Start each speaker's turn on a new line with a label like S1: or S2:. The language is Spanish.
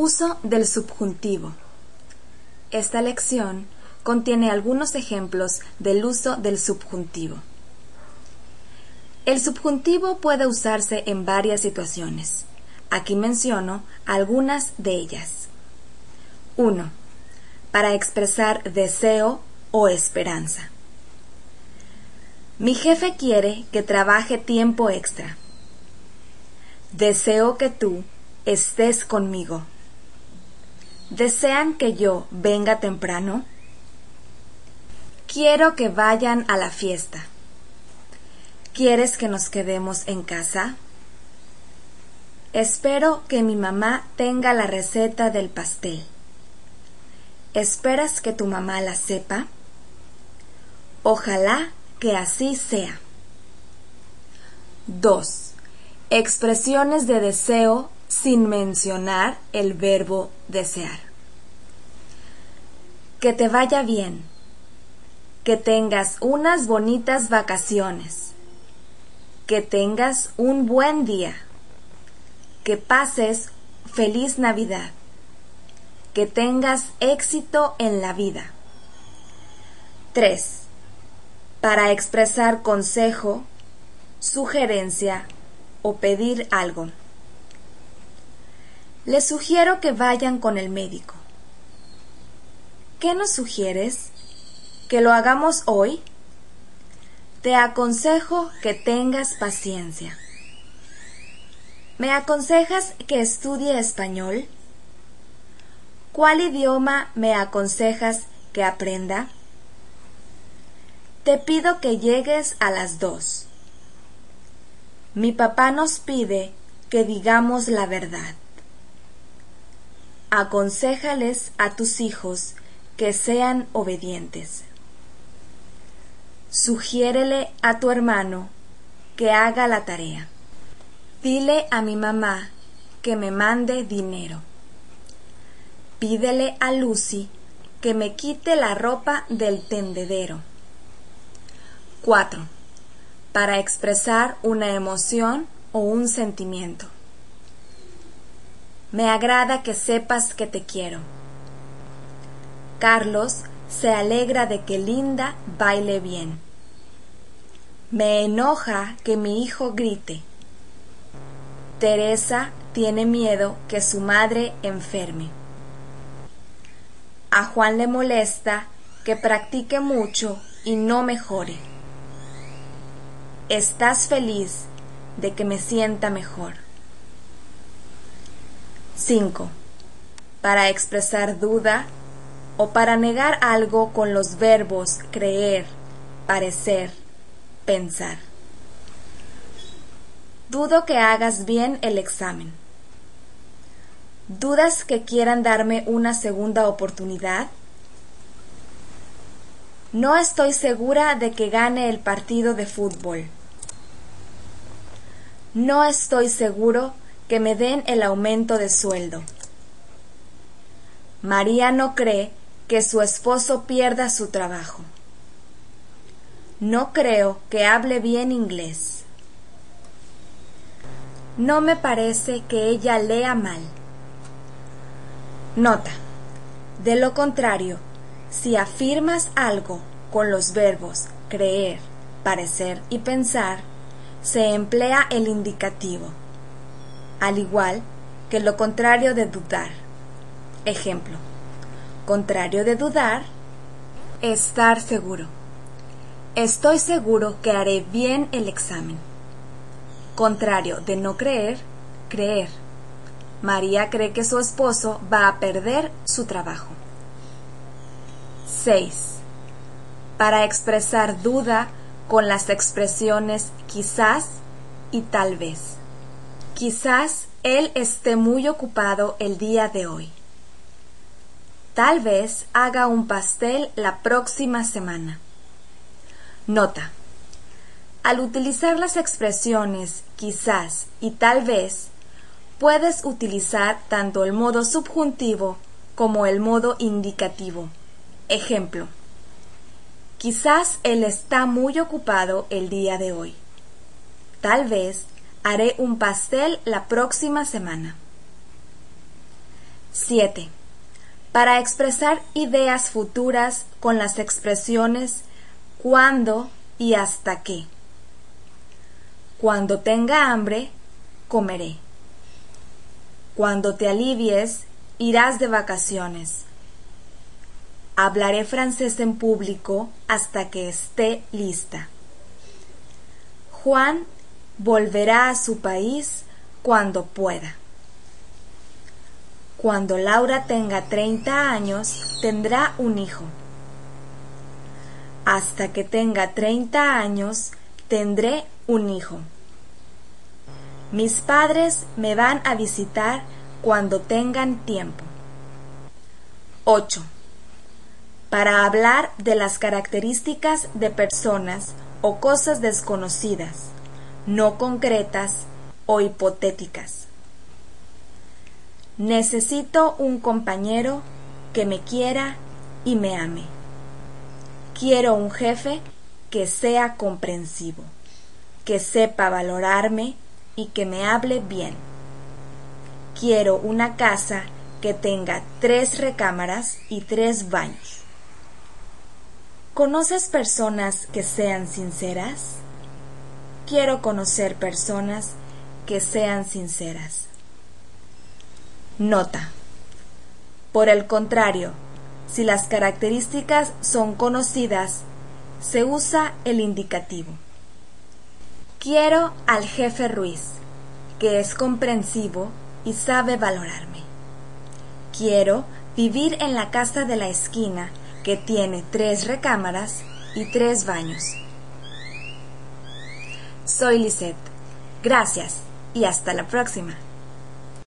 S1: Uso del subjuntivo. Esta lección contiene algunos ejemplos del uso del subjuntivo. El subjuntivo puede usarse en varias situaciones. Aquí menciono algunas de ellas. 1. Para expresar deseo o esperanza. Mi jefe quiere que trabaje tiempo extra. Deseo que tú estés conmigo. ¿Desean que yo venga temprano? Quiero que vayan a la fiesta. ¿Quieres que nos quedemos en casa? Espero que mi mamá tenga la receta del pastel. ¿Esperas que tu mamá la sepa? Ojalá que así sea. 2. Expresiones de deseo sin mencionar el verbo desear. Que te vaya bien. Que tengas unas bonitas vacaciones. Que tengas un buen día. Que pases feliz Navidad. Que tengas éxito en la vida. 3. Para expresar consejo, sugerencia o pedir algo. Les sugiero que vayan con el médico. ¿Qué nos sugieres? ¿Que lo hagamos hoy? Te aconsejo que tengas paciencia. ¿Me aconsejas que estudie español? ¿Cuál idioma me aconsejas que aprenda? Te pido que llegues a las dos. Mi papá nos pide que digamos la verdad aconséjales a tus hijos que sean obedientes. Sugiérele a tu hermano que haga la tarea. Dile a mi mamá que me mande dinero. Pídele a Lucy que me quite la ropa del tendedero. 4. Para expresar una emoción o un sentimiento. Me agrada que sepas que te quiero. Carlos se alegra de que Linda baile bien. Me enoja que mi hijo grite. Teresa tiene miedo que su madre enferme. A Juan le molesta que practique mucho y no mejore. Estás feliz de que me sienta mejor. 5. Para expresar duda o para negar algo con los verbos creer, parecer, pensar. Dudo que hagas bien el examen. ¿Dudas que quieran darme una segunda oportunidad? No estoy segura de que gane el partido de fútbol. No estoy seguro que me den el aumento de sueldo. María no cree que su esposo pierda su trabajo. No creo que hable bien inglés. No me parece que ella lea mal. Nota. De lo contrario, si afirmas algo con los verbos creer, parecer y pensar, se emplea el indicativo al igual que lo contrario de dudar. Ejemplo, contrario de dudar, estar seguro. Estoy seguro que haré bien el examen. Contrario de no creer, creer. María cree que su esposo va a perder su trabajo. 6. Para expresar duda con las expresiones quizás y tal vez. Quizás él esté muy ocupado el día de hoy. Tal vez haga un pastel la próxima semana. Nota. Al utilizar las expresiones quizás y tal vez, puedes utilizar tanto el modo subjuntivo como el modo indicativo. Ejemplo. Quizás él está muy ocupado el día de hoy. Tal vez Haré un pastel la próxima semana. 7. Para expresar ideas futuras con las expresiones cuándo y hasta qué. Cuando tenga hambre, comeré. Cuando te alivies, irás de vacaciones. Hablaré francés en público hasta que esté lista. Juan volverá a su país cuando pueda. Cuando Laura tenga 30 años, tendrá un hijo. Hasta que tenga 30 años, tendré un hijo. Mis padres me van a visitar cuando tengan tiempo. 8. Para hablar de las características de personas o cosas desconocidas, no concretas o hipotéticas. Necesito un compañero que me quiera y me ame. Quiero un jefe que sea comprensivo, que sepa valorarme y que me hable bien. Quiero una casa que tenga tres recámaras y tres baños. ¿Conoces personas que sean sinceras? Quiero conocer personas que sean sinceras. Nota. Por el contrario, si las características son conocidas, se usa el indicativo. Quiero al jefe Ruiz, que es comprensivo y sabe valorarme. Quiero vivir en la casa de la esquina que tiene tres recámaras y tres baños. Soy Lisette. Gracias y hasta la próxima.